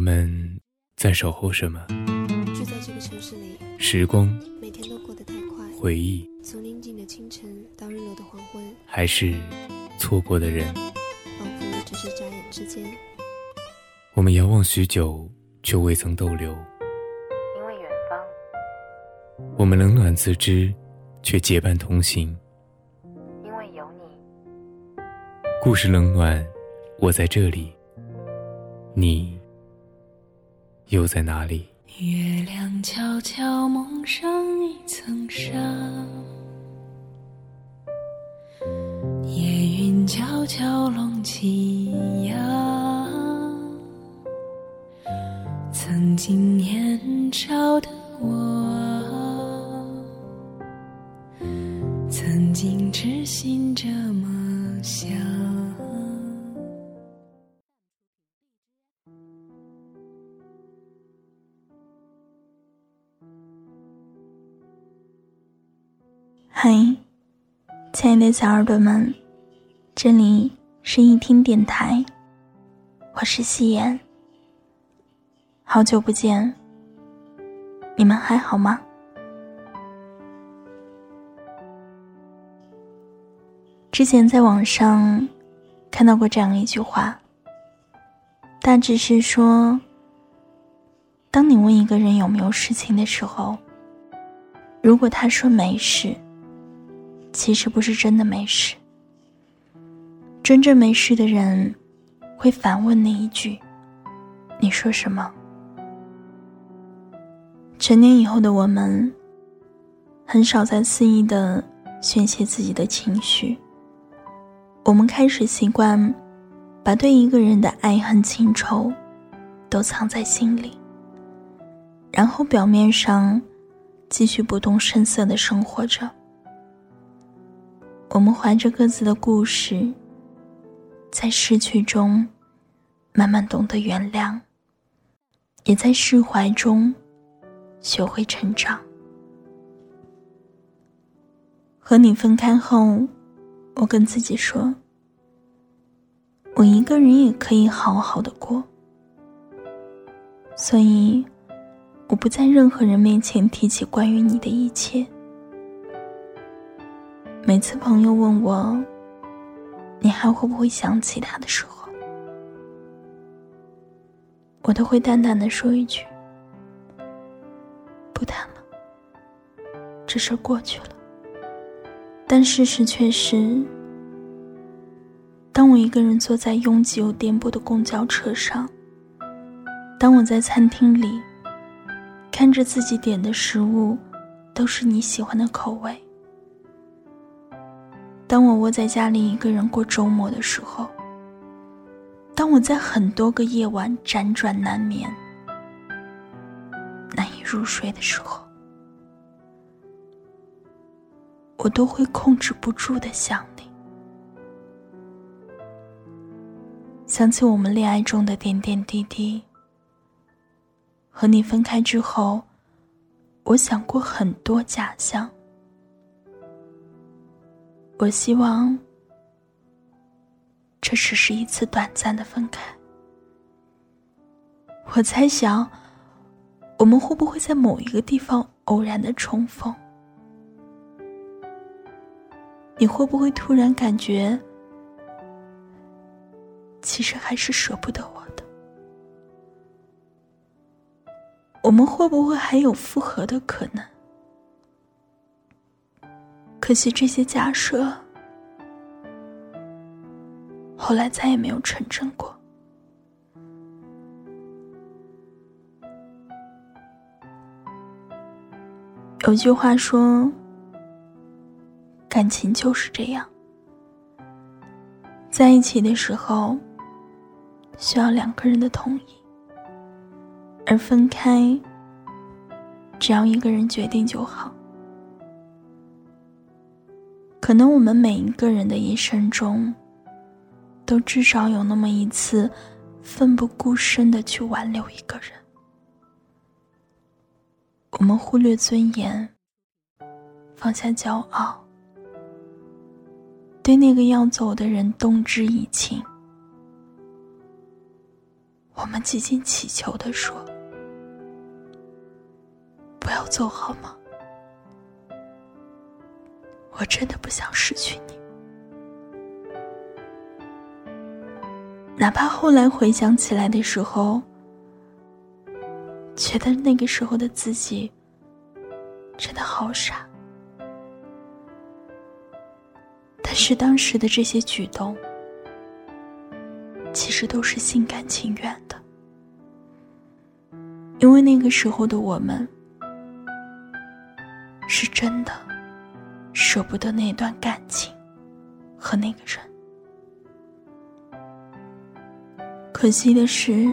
我们在守候什么？就在这个城市里，时光、每天都过得太快。回忆，从宁静的清晨到日落的黄昏，还是错过的人？仿佛只是眨眼之间。我们遥望许久，却未曾逗留。因为远方，我们冷暖自知，却结伴同行。因为有你，故事冷暖，我在这里，你又在哪里？月亮悄悄蒙上一层纱，夜云悄悄拢起呀。曾经年少的我，曾经痴心亲爱的小耳朵们，这里是一听电台，我是夕颜。好久不见，你们还好吗？之前在网上看到过这样一句话，大致是说：当你问一个人有没有事情的时候，如果他说没事，其实不是真的没事。真正没事的人，会反问你一句：“你说什么？”成年以后的我们，很少再肆意的宣泄自己的情绪。我们开始习惯，把对一个人的爱恨情仇，都藏在心里，然后表面上继续不动声色的生活着。我们怀着各自的故事，在失去中慢慢懂得原谅，也在释怀中。学会成长。和你分开后，我跟自己说：“我一个人也可以好好的过。”所以，我不在任何人面前提起关于你的一切。每次朋友问我：“你还会不会想起他的时候？”我都会淡淡的说一句。不谈了，这事过去了。但事实却是，当我一个人坐在拥挤又颠簸的公交车上，当我在餐厅里看着自己点的食物都是你喜欢的口味，当我窝在家里一个人过周末的时候，当我在很多个夜晚辗转难眠。难以入睡的时候，我都会控制不住的想你，想起我们恋爱中的点点滴滴。和你分开之后，我想过很多假象。我希望这只是一次短暂的分开。我猜想。我们会不会在某一个地方偶然的重逢？你会不会突然感觉，其实还是舍不得我的？我们会不会还有复合的可能？可惜这些假设，后来再也没有成真过。有句话说：“感情就是这样，在一起的时候，需要两个人的同意；而分开，只要一个人决定就好。可能我们每一个人的一生中，都至少有那么一次，奋不顾身的去挽留一个人。我们忽略尊严，放下骄傲。对那个要走的人动之以情，我们几经祈求的说：“不要走好吗？我真的不想失去你。”哪怕后来回想起来的时候，觉得那个时候的自己真的好傻。但是当时的这些举动，其实都是心甘情愿的，因为那个时候的我们，是真的舍不得那段感情和那个人。可惜的是，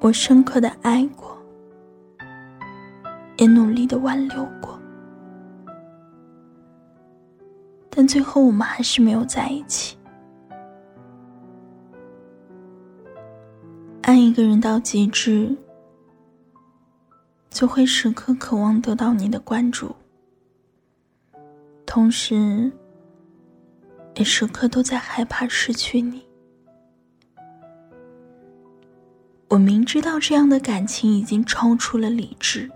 我深刻的爱过，也努力的挽留过。但最后，我们还是没有在一起。爱一个人到极致，就会时刻渴望得到你的关注，同时，也时刻都在害怕失去你。我明知道这样的感情已经超出了理智，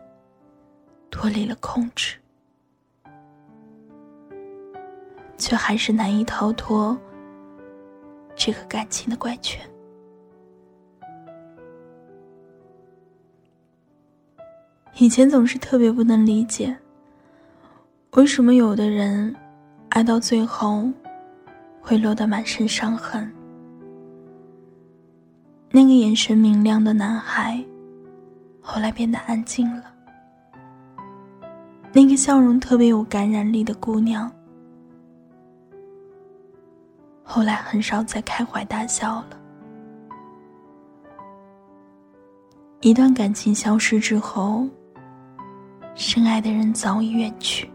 脱离了控制。却还是难以逃脱这个感情的怪圈。以前总是特别不能理解，为什么有的人爱到最后会落得满身伤痕。那个眼神明亮的男孩，后来变得安静了；那个笑容特别有感染力的姑娘。后来很少再开怀大笑了。一段感情消失之后，深爱的人早已远去，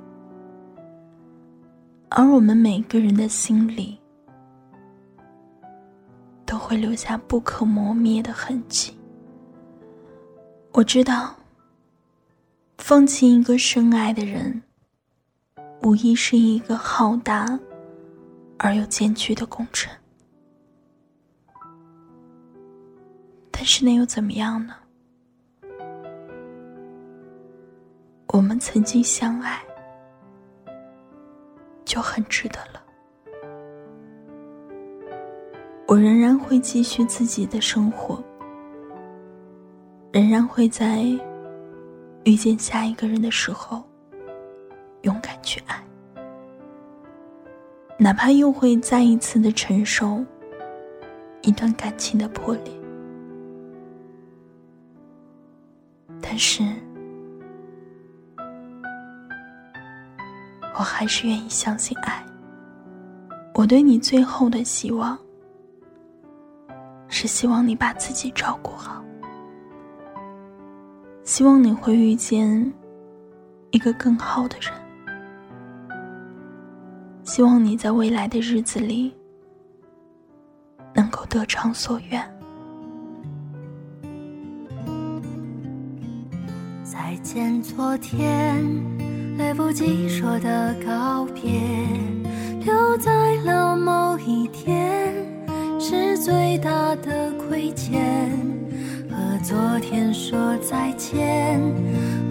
而我们每个人的心里，都会留下不可磨灭的痕迹。我知道，放弃一个深爱的人，无疑是一个浩大。而又艰巨的工程，但是那又怎么样呢？我们曾经相爱，就很值得了。我仍然会继续自己的生活，仍然会在遇见下一个人的时候，勇敢去爱。哪怕又会再一次的承受一段感情的破裂，但是我还是愿意相信爱。我对你最后的希望，是希望你把自己照顾好，希望你会遇见一个更好的人。希望你在未来的日子里能够得偿所愿。再见，昨天来不及说的告别，留在了某一天，是最大的亏欠。和昨天说再见，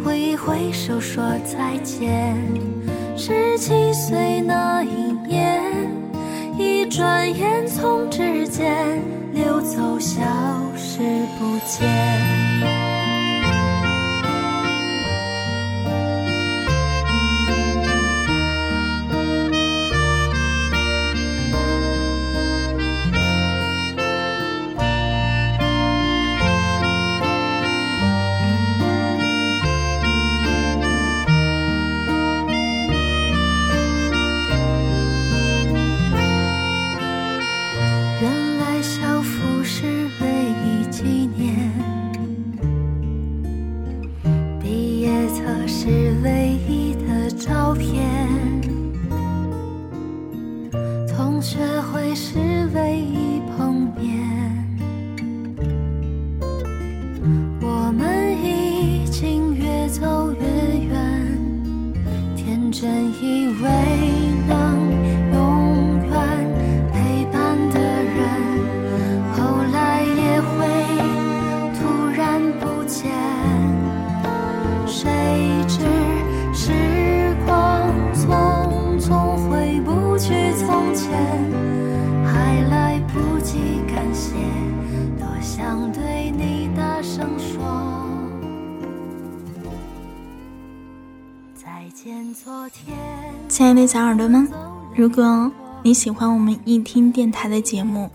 挥一挥手说再见。十七岁那一年，一转眼从指尖溜走，消失不见。再见昨天亲爱的小耳朵们，如果你喜欢我们一听电台的节目，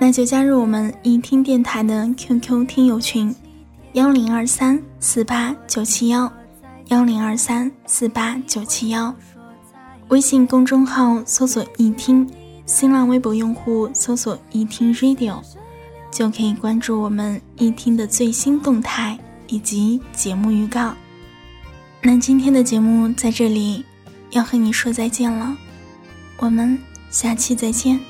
那就加入我们一听电台的 QQ 听友群：幺零二三四八九七幺，幺零二三四八九七幺。微信公众号搜索“一听”，新浪微博用户搜索“一听 Radio”，就可以关注我们一听的最新动态以及节目预告。那今天的节目在这里要和你说再见了，我们下期再见。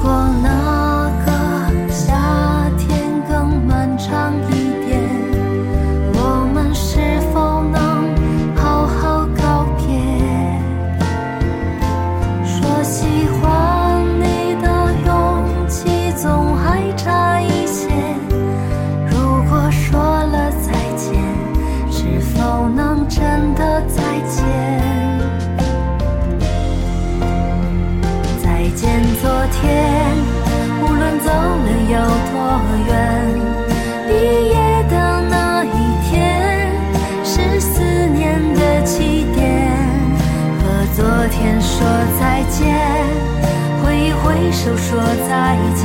过果能。sides.